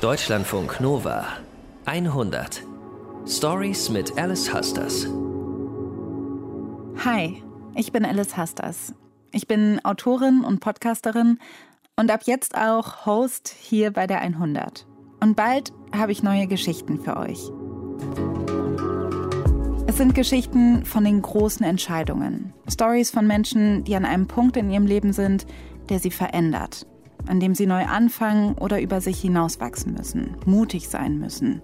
Deutschlandfunk Nova 100 Stories mit Alice Husters. Hi, ich bin Alice Husters. Ich bin Autorin und Podcasterin und ab jetzt auch Host hier bei der 100. Und bald habe ich neue Geschichten für euch. Es sind Geschichten von den großen Entscheidungen. Stories von Menschen, die an einem Punkt in ihrem Leben sind, der sie verändert. An dem sie neu anfangen oder über sich hinauswachsen müssen, mutig sein müssen.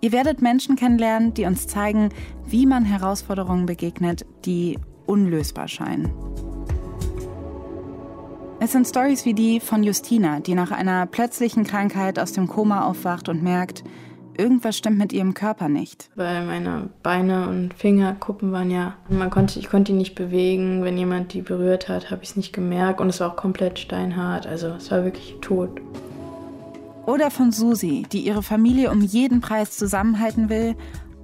Ihr werdet Menschen kennenlernen, die uns zeigen, wie man Herausforderungen begegnet, die unlösbar scheinen. Es sind Stories wie die von Justina, die nach einer plötzlichen Krankheit aus dem Koma aufwacht und merkt, irgendwas stimmt mit ihrem Körper nicht. Weil meine Beine und Fingerkuppen waren ja, man konnte, ich konnte die nicht bewegen. Wenn jemand die berührt hat, habe ich es nicht gemerkt und es war auch komplett steinhart. Also es war wirklich tot. Oder von Susi, die ihre Familie um jeden Preis zusammenhalten will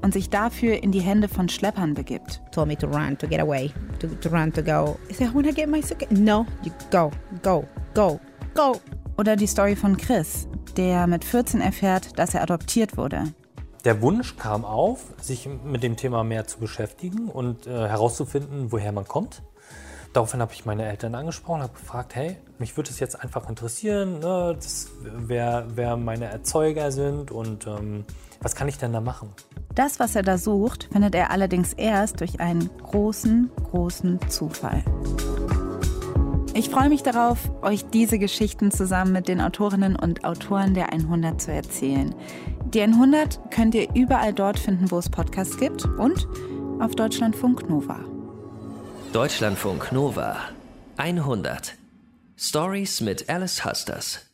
und sich dafür in die Hände von Schleppern begibt. Told me to run, to get away, to, to run, to go. I said, I want to get my suitcase. No, you go, go, go, go. Oder die Story von Chris, der mit 14 erfährt, dass er adoptiert wurde. Der Wunsch kam auf, sich mit dem Thema mehr zu beschäftigen und äh, herauszufinden, woher man kommt. Daraufhin habe ich meine Eltern angesprochen, habe gefragt, hey, mich würde es jetzt einfach interessieren, ne, das, wer, wer meine Erzeuger sind und ähm, was kann ich denn da machen? Das, was er da sucht, findet er allerdings erst durch einen großen, großen Zufall. Ich freue mich darauf, euch diese Geschichten zusammen mit den Autorinnen und Autoren der 100 zu erzählen. Die 100 könnt ihr überall dort finden, wo es Podcasts gibt und auf Deutschlandfunk Nova. Deutschlandfunk Nova 100 Stories mit Alice Husters.